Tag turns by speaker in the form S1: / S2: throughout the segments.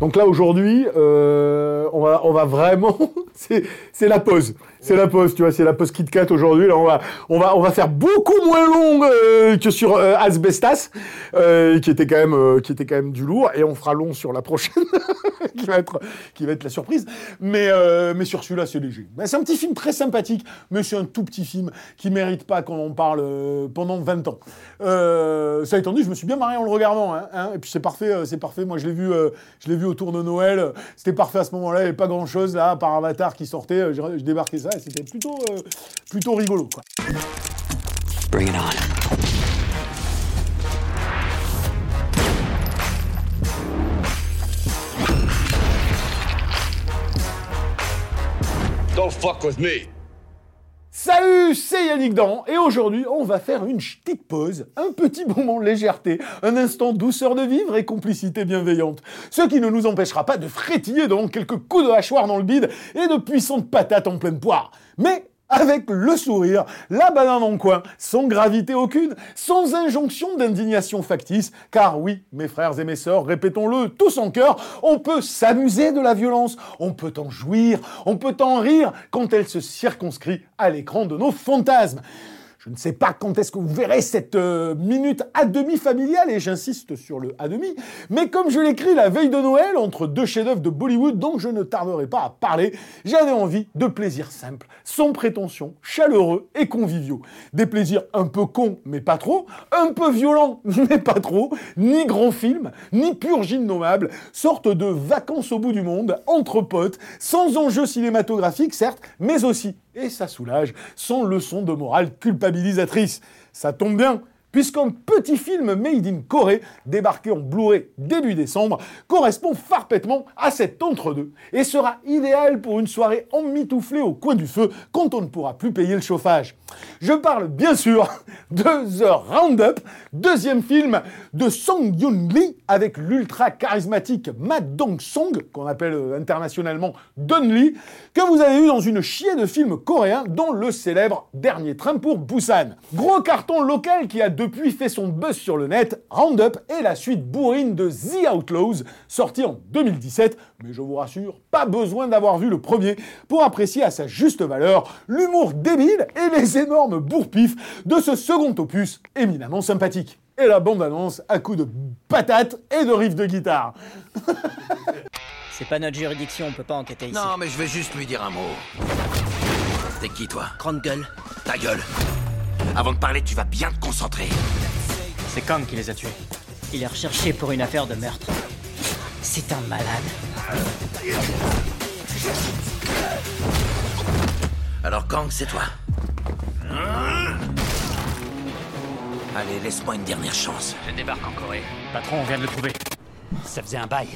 S1: Donc là aujourd'hui, euh, on va on va vraiment c'est la pause. C'est la pause, tu vois, c'est la pause Kit Kat aujourd'hui. Là, on va, on va, on va faire beaucoup moins long euh, que sur euh, Asbestas, qui était quand même, qui était quand même du lourd, et on fera long sur la prochaine, qui va être, la surprise. Mais, euh, sur celui-là, c'est léger. C'est un petit film très sympathique, mais c'est un tout petit film qui mérite pas qu'on en parle euh, pendant 20 ans. Euh, ça étant dit, je me suis bien marré en le regardant, hein, hein, et puis c'est parfait, c'est parfait. Moi, je l'ai vu, je l'ai vu autour de Noël. C'était parfait à ce moment-là. Il n'y avait pas grand-chose là, par Avatar qui sortait. Je, débarquais ça, et c'était plutôt, rigolo.
S2: Bring it on. Fuck with me.
S1: Salut, c'est Yannick Dan et aujourd'hui on va faire une petite pause, un petit moment légèreté, un instant douceur de vivre et complicité bienveillante. Ce qui ne nous empêchera pas de frétiller devant quelques coups de hachoir dans le bide et de puissantes patates en pleine poire. Mais avec le sourire, la banane en coin, sans gravité aucune, sans injonction d'indignation factice, car oui, mes frères et mes sœurs, répétons-le tous en cœur, on peut s'amuser de la violence, on peut en jouir, on peut en rire quand elle se circonscrit à l'écran de nos fantasmes. Je ne sais pas quand est-ce que vous verrez cette euh, minute à demi familiale, et j'insiste sur le à demi, mais comme je l'écris la veille de Noël, entre deux chefs-d'œuvre de Bollywood dont je ne tarderai pas à parler, j'avais envie de plaisirs simples, sans prétention, chaleureux et conviviaux. Des plaisirs un peu cons, mais pas trop, un peu violents, mais pas trop, ni grands films, ni purge innommable, sorte de vacances au bout du monde, entre potes, sans enjeu cinématographique certes, mais aussi et ça soulage, sans leçon de morale culpabilisatrice. Ça tombe bien, puisqu'un petit film made in Corée, débarqué en Blu-ray début décembre, correspond parfaitement à cet entre-deux et sera idéal pour une soirée emmitouflée au coin du feu quand on ne pourra plus payer le chauffage. Je parle bien sûr de The Roundup, deuxième film de Song Yoon-lee avec l'ultra charismatique Ma Dong-song, qu'on appelle euh, internationalement Don Lee, que vous avez eu dans une chier de films coréens, dont le célèbre Dernier train pour Busan. Gros carton local qui a depuis fait son buzz sur le net, Roundup est la suite bourrine de The Outlaws, sorti en 2017, mais je vous rassure, pas besoin d'avoir vu le premier pour apprécier à sa juste valeur l'humour débile et les énormes bourre-pif de ce second opus éminemment sympathique. Et la bande-annonce à coups de patates et de riffs de guitare.
S3: C'est pas notre juridiction, on peut pas enquêter ici.
S2: Non, mais je vais juste lui dire un mot. T'es qui, toi?
S3: Grande gueule.
S2: Ta gueule. Avant de parler, tu vas bien te concentrer.
S3: C'est Kang qui les a tués. Il est recherché pour une affaire de meurtre. C'est un malade.
S2: Alors, Kang, c'est toi. Allez, laisse-moi une dernière chance.
S4: Je débarque en Corée. Patron, on vient de le trouver.
S3: Ça faisait un bail.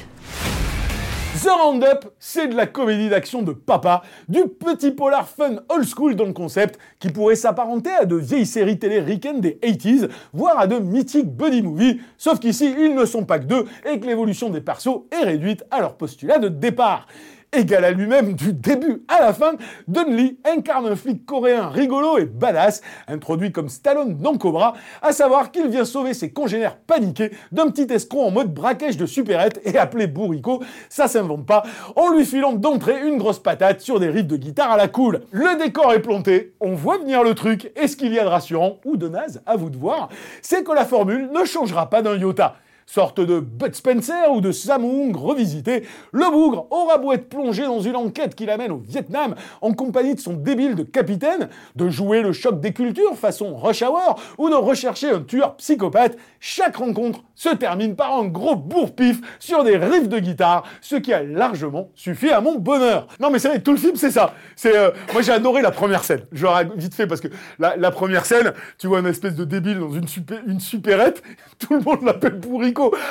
S1: The Roundup, c'est de la comédie d'action de papa, du petit polar fun old school dans le concept, qui pourrait s'apparenter à de vieilles séries télé ricaines des 80s, voire à de mythiques buddy movies, sauf qu'ici, ils ne sont pas que deux, et que l'évolution des persos est réduite à leur postulat de départ. Égal à lui-même du début à la fin, Don Lee incarne un flic coréen rigolo et badass, introduit comme Stallone dans Cobra, à savoir qu'il vient sauver ses congénères paniqués d'un petit escroc en mode braquage de supérette et appelé bourrico, ça s'invente pas, en lui filant d'entrée une grosse patate sur des riffs de guitare à la cool. Le décor est planté, on voit venir le truc, et ce qu'il y a de rassurant, ou de naze, à vous de voir, c'est que la formule ne changera pas d'un iota. Sorte de Bud Spencer ou de Samung revisité, le bougre aura beau être plongé dans une enquête qui l'amène au Vietnam en compagnie de son débile de capitaine, de jouer le choc des cultures façon Rush Hour ou de rechercher un tueur psychopathe, chaque rencontre se termine par un gros bourre-pif sur des riffs de guitare, ce qui a largement suffi à mon bonheur. Non mais c'est vrai, tout le film c'est ça. Euh, moi j'ai adoré la première scène. Je vais vite fait parce que la, première scène, tu vois une espèce de débile dans une super, une supérette, tout le monde l'appelle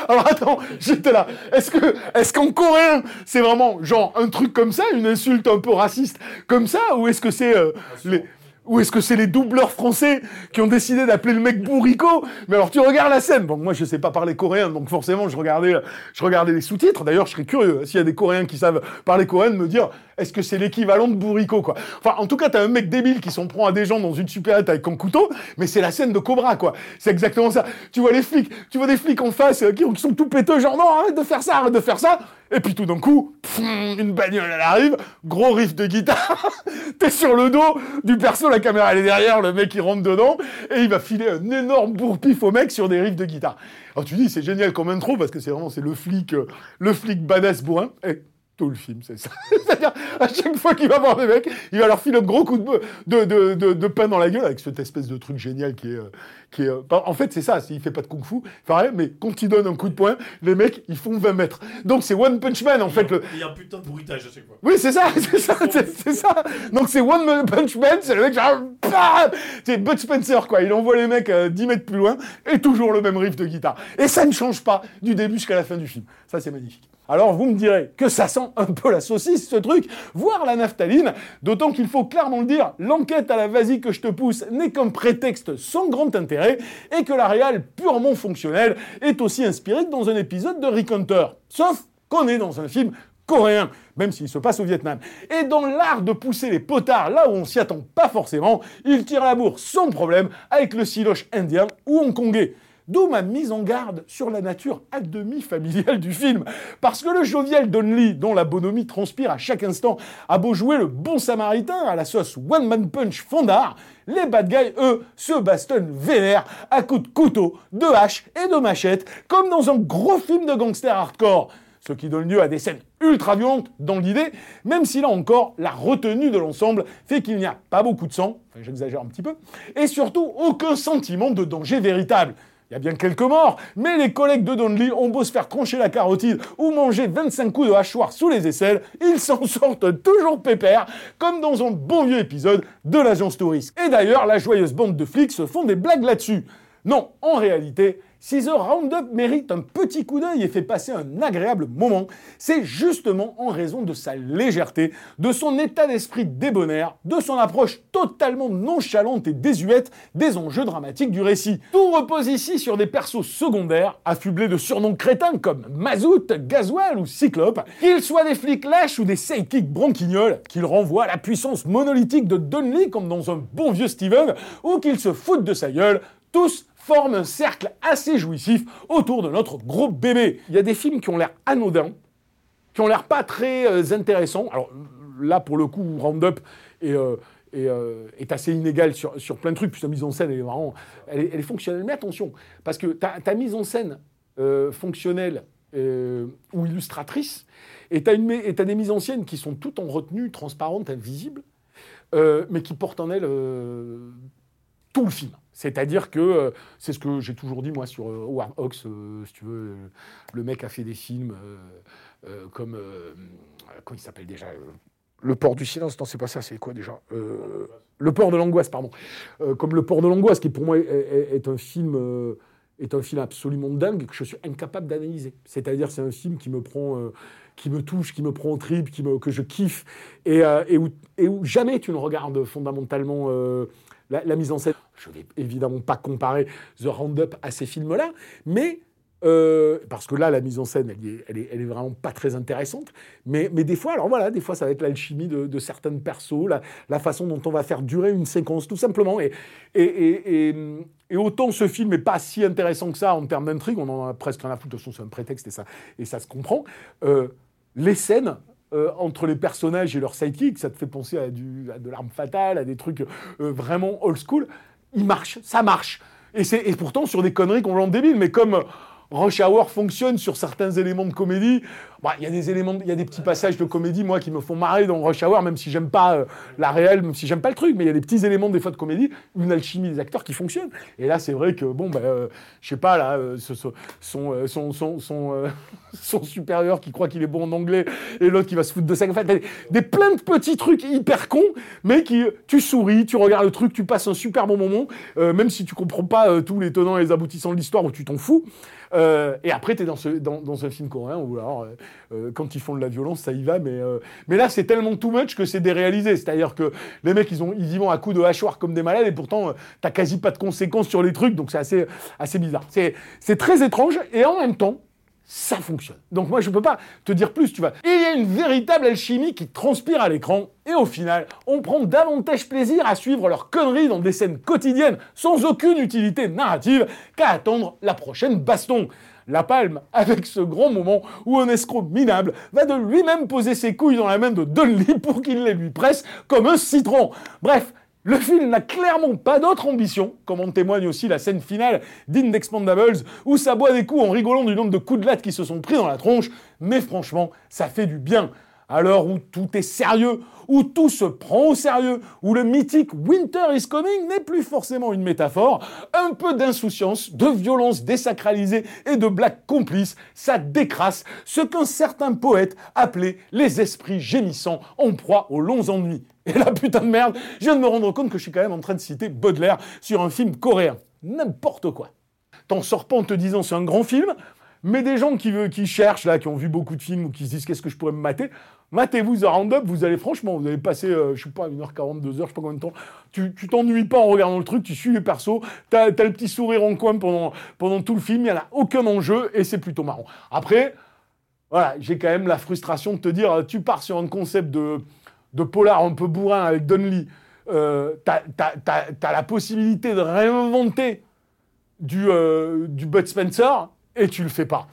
S1: alors attends, j'étais là. Est-ce que, est-ce qu'en coréen, c'est vraiment genre un truc comme ça, une insulte un peu raciste comme ça, ou est-ce que c'est euh, les ou est-ce que c'est les doubleurs français qui ont décidé d'appeler le mec bourrico Mais alors tu regardes la scène. Bon, moi je sais pas parler coréen, donc forcément je regardais, je regardais les sous-titres. D'ailleurs, je serais curieux s'il y a des Coréens qui savent parler coréen de me dire est-ce que c'est l'équivalent de bourrico quoi? Enfin, en tout cas, t'as un mec débile qui s'en prend à des gens dans une supérette avec un couteau, mais c'est la scène de Cobra quoi. C'est exactement ça. Tu vois les flics, tu vois des flics en face euh, qui, sont tout péteux, genre non, arrête de faire ça, arrête de faire ça. Et puis tout d'un coup, une bagnole, elle arrive, gros riff de guitare, t'es sur le dos du perso, la caméra elle est derrière, le mec il rentre dedans, et il va filer un énorme bourre-pif au mec sur des riffs de guitare. Alors tu dis, c'est génial comme intro, parce que c'est vraiment, c'est le flic, euh, le flic badass bourrin. Tout le film, c'est ça. C'est-à-dire, à chaque fois qu'il va voir des mecs, il va leur filer un gros coup de, de, de, de, pain dans la gueule avec cette espèce de truc génial qui est... Euh, qui est euh, en fait, c'est ça, il fait pas de kung-fu, pareil, mais quand il donne un coup de poing, les mecs, ils font 20 mètres. Donc c'est One Punch Man, en fait.
S5: Il y a un putain de bruitage à chaque fois.
S1: Oui, c'est ça, c'est ça, c'est ça. Donc c'est One Punch Man, c'est le mec, genre, c'est Bud Spencer, quoi. Il envoie les mecs 10 euh, mètres plus loin, et toujours le même riff de guitare. Et ça ne change pas du début jusqu'à la fin du film. Ça, c'est magnifique. Alors vous me direz que ça sent un peu la saucisse ce truc, voire la naphtaline, d'autant qu'il faut clairement le dire, l'enquête à la vas-y que je te pousse n'est qu'un prétexte sans grand intérêt et que la réale purement fonctionnelle est aussi inspirée dans un épisode de Rick Hunter. Sauf qu'on est dans un film coréen, même s'il se passe au Vietnam. Et dans l'art de pousser les potards là où on s'y attend pas forcément, il tire la bourre sans problème avec le siloche indien ou hongkongais. D'où ma mise en garde sur la nature à demi familiale du film. Parce que le jovial Don Lee, dont la bonhomie transpire à chaque instant, a beau jouer le bon samaritain à la sauce One Man Punch fondard, les bad guys, eux, se bastonnent vénère à coups de couteau, de hache et de machette, comme dans un gros film de gangster hardcore ce qui donne lieu à des scènes ultra violentes dans l'idée, même si là encore, la retenue de l'ensemble fait qu'il n'y a pas beaucoup de sang, enfin j'exagère un petit peu, et surtout aucun sentiment de danger véritable. Il y a bien quelques morts, mais les collègues de Donnelly ont beau se faire trancher la carotide ou manger 25 coups de hachoir sous les aisselles, ils s'en sortent toujours pépères, comme dans un bon vieux épisode de l'agence touriste. Et d'ailleurs, la joyeuse bande de flics se font des blagues là-dessus. Non, en réalité, si The Roundup mérite un petit coup d'œil et fait passer un agréable moment, c'est justement en raison de sa légèreté, de son état d'esprit débonnaire, de son approche totalement nonchalante et désuète des enjeux dramatiques du récit. Tout repose ici sur des persos secondaires, affublés de surnoms crétins comme Mazout, Gasoil ou Cyclope, qu'ils soient des flics lâches ou des sidekicks branquignoles, qu'ils renvoient à la puissance monolithique de Donnelly comme dans un bon vieux Steven, ou qu'ils se foutent de sa gueule, tous forme un cercle assez jouissif autour de notre gros bébé. Il y a des films qui ont l'air anodins, qui ont l'air pas très euh, intéressants. Alors là, pour le coup, Roundup est, euh, euh, est, assez inégal sur, sur, plein de trucs, puis sa mise en scène, elle est vraiment, elle est, fonctionnelle. Mais attention, parce que ta, ta mise en scène fonctionnelle ou illustratrice, et tu as, des mises en scène qui sont toutes en retenue, transparentes, invisibles, mais qui portent en elles tout le film. C'est-à-dire que euh, c'est ce que j'ai toujours dit moi sur euh, euh, si tu veux, le mec a fait des films comme comment il s'appelle déjà le port du silence, non, c'est pas ça, c'est quoi déjà Le port de l'angoisse, pardon. comme le port de l'angoisse, qui pour moi est, un film, est un film absolument dingue que je suis incapable d'analyser. C'est-à-dire, c'est un film qui me prend, qui me touche, qui me prend en trip, qui que je kiffe, et, où, jamais tu ne regardes fondamentalement la, mise en scène. Je ne vais évidemment pas comparer The Roundup à ces films-là, mais euh, parce que là, la mise en scène, elle est, vraiment pas très intéressante. Mais, des fois, alors voilà, des fois, ça va être l'alchimie de, de certaines persos, la, façon dont on va faire durer une séquence, tout simplement. Et, autant ce film n'est pas si intéressant que ça en termes d'intrigue, on en a presque rien à foutre, de toute façon, c'est un prétexte et ça, et ça se comprend. Euh, les scènes, euh, entre les personnages et leurs sidekicks, ça te fait penser à, de l'arme fatale, à des trucs euh, vraiment old school. Il marche, ça marche. Et, c'est, et pourtant sur des conneries qu'on rend débiles, mais comme Rush Hour fonctionne sur certains éléments de comédie. Bah, Il y a des éléments, il y a des petits passages de comédie, moi, qui me font marrer dans Rush Hour, même si j'aime pas euh, la réelle, même si j'aime pas le truc, mais il y a des petits éléments des fois de comédie, une alchimie des acteurs qui fonctionne. Et là, c'est vrai que, bon, bah, euh, je sais pas, là, euh, ce- ce- son, euh, son, son, son, euh, son supérieur qui croit qu'il est bon en anglais, et l'autre qui va se foutre de sa gueule. Des, des plein de petits trucs hyper cons, mais qui, tu souris, tu regardes le truc, tu passes un super bon moment, même si tu comprends pas tous les tenants et les aboutissants de l'histoire, ou tu t'en fous. Et après, tu es dans, ce, dans, dans un film coréen où, alors, euh, quand ils font de la violence, ça y va, mais, euh, mais là, c'est tellement too much que c'est déréalisé. C'est-à-dire que les mecs, ils, ont, y vont à coups de hachoir comme des malades, et pourtant, euh, t'as quasi pas de conséquences sur les trucs, donc c'est assez, assez bizarre. C'est c'est très étrange, et en même temps, ça fonctionne. Donc moi, je peux pas te dire plus, tu vois. Et il y a une véritable alchimie qui transpire à l'écran, et au final, on prend davantage plaisir à suivre leurs conneries dans des scènes quotidiennes, sans aucune utilité narrative, qu'à attendre la prochaine baston. La palme avec ce grand moment où un escroc minable va de lui-même poser ses couilles dans la main de Donnelly pour qu'il les lui presse comme un citron. Bref, le film n'a clairement pas d'autre ambition, comme en témoigne aussi la scène finale d'Indexpandables, où ça boit des coups en rigolant du nombre de coups de latte qui se sont pris dans la tronche, mais franchement, ça fait du bien. À l'heure où tout est sérieux, où tout se prend au sérieux, où le mythique Winter is coming n'est plus forcément une métaphore, un peu d'insouciance, de violence désacralisée et de blagues complices, ça décrasse ce qu'un certain poète appelait les esprits gémissants en proie aux longs ennuis. Et la putain de merde, je viens de me rendre compte que je suis quand même en train de citer Baudelaire sur un film coréen. N'importe quoi. T'en sors pas en te disant c'est un grand film, mais des gens qui, qui cherchent, là, qui ont vu beaucoup de films ou qui se disent qu'est-ce que je pourrais me mater, matez-vous The Roundup, vous allez franchement, vous allez passer, euh, je sais pas, 1h40, 2h, je sais pas combien de temps. Tu tu t'ennuies pas en regardant le truc, tu suis les persos, t'as as le petit sourire en coin pendant, pendant tout le film, il n'y a aucun enjeu et c'est plutôt marrant. Après, voilà, j'ai quand même la frustration de te dire, tu pars sur un concept de, de polar un peu bourrin avec Donnelly, euh, t'as t'as- t'as- t'as la possibilité de réinventer du, euh, du Bud Spencer et tu le fais pas.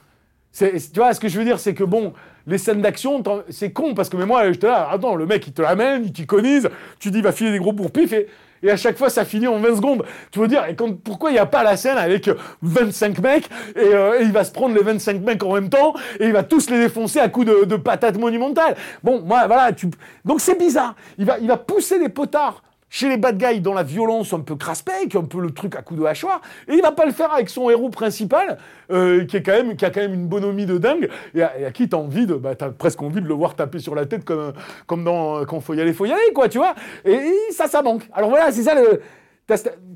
S1: Tu vois, ce que je veux dire, c'est que bon, les scènes d'action, c'est con parce que mais moi, j'étais là, attends, le mec il te l'amène, il t'iconise, tu dis il va filer des gros pourpifs et, et à chaque fois ça finit en 20 secondes. Tu veux dire, et quand, pourquoi il n'y a pas la scène avec 25 mecs et, euh, et il va se prendre les 25 mecs en même temps et il va tous les défoncer à coups de, de patates monumentales Bon, moi, voilà, tu... donc c'est bizarre. Il va, il va pousser les potards chez les bad guys dans la violence un peu crasse-pec, un peu le truc à coups de hachoir, et il va pas le faire avec son héros principal, euh, qui, est quand même, qui a quand même une bonhomie de dingue, et à, qui t'as envie de, bah, t'as presque envie de le voir taper sur la tête comme, comme dans, euh, quand faut y aller, faut y aller, quoi, tu vois, et, ça, ça manque. Alors voilà, c'est ça le,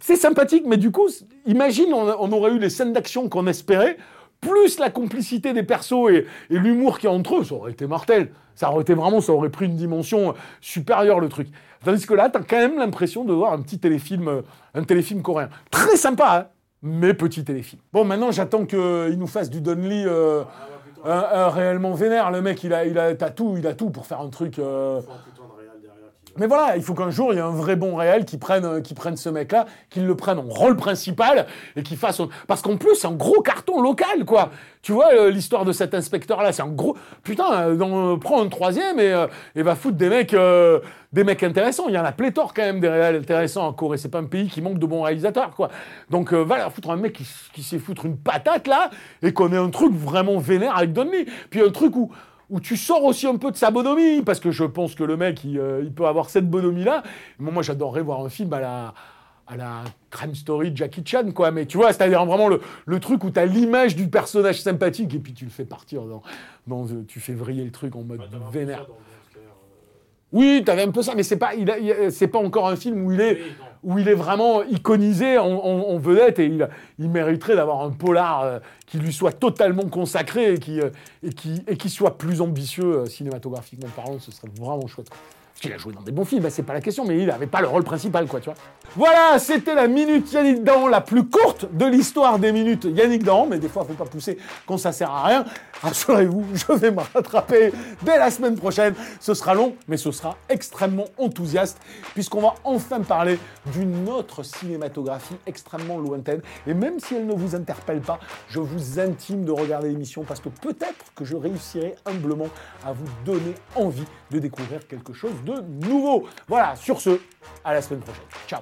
S1: c'est sympathique, mais du coup, imagine, on aurait eu les scènes d'action qu'on espérait, plus la complicité des persos et, et l'humour qu'il y a entre eux, ça aurait été mortel. Ça aurait été vraiment, ça aurait pris une dimension euh, supérieure, le truc. Tandis que là, t'as quand même l'impression de voir un petit téléfilm, euh, un téléfilm coréen. Très sympa, hein mais petit téléfilm. Bon, maintenant, j'attends qu'il nous fasse du euh, un, un réellement vénère. Le mec, il a, il a, t'as tout, il a tout pour faire un truc. Euh, mais voilà, il faut qu'un jour, il y ait un vrai bon réel qui prenne, euh, qui prenne ce mec-là, qu'il le prenne en rôle principal et qu'il fasse... Parce qu'en plus, c'est un gros carton local, quoi. Tu vois, euh, l'histoire de cet inspecteur-là, c'est un gros... Putain, euh, dans- euh, prends un troisième et, euh, et va foutre des mecs, euh, des mecs intéressants. Il y en a pléthore, quand même, des réels intéressants en Corée. C'est pas un pays qui manque de bons réalisateurs, quoi. Donc, euh, voilà, foutre un mec qui, qui sait foutre une patate, là, et qu'on ait un truc vraiment vénère avec Donnelly. Puis un truc où où tu sors aussi un peu de sa bonhomie, parce que je pense que le mec, il, euh, il peut avoir cette bonhomie-là. Moi, moi, j'adorerais voir un film à la, à la Crime Story de Jackie Chan, quoi. Mais tu vois, c'est-à-dire vraiment le, le truc où tu as l'image du personnage sympathique, et puis tu le fais partir dans... dans euh, tu fais vriller le truc en mode vénère. Oui, t'avais un peu ça, mais c'est pas, il a- il a- c'est pas encore un film où il est, où il est vraiment iconisé en, en- en vedette et il, il mériterait d'avoir un polar euh, qui lui soit totalement consacré et qui, euh, et qui, et qui soit plus ambitieux euh, cinématographiquement parlant. Ce serait vraiment chouette. Qu'il a joué dans des bons films, hein, c'est pas la question, mais il n'avait pas le rôle principal, quoi, tu vois. Voilà, c'était la minute Yannick Dahan, la plus courte de l'histoire des minutes Yannick Dahan, mais des fois, faut pas pousser quand ça sert à rien. Rassurez-vous, je vais me rattraper dès la semaine prochaine. Ce sera long, mais ce sera extrêmement enthousiaste, puisqu'on va enfin parler d'une autre cinématographie extrêmement lointaine. Et même si elle ne vous interpelle pas, je vous intime de regarder l'émission, parce que peut-être que je réussirai humblement à vous donner envie de découvrir quelque chose nouveau. Voilà, sur ce, à la semaine prochaine. Ciao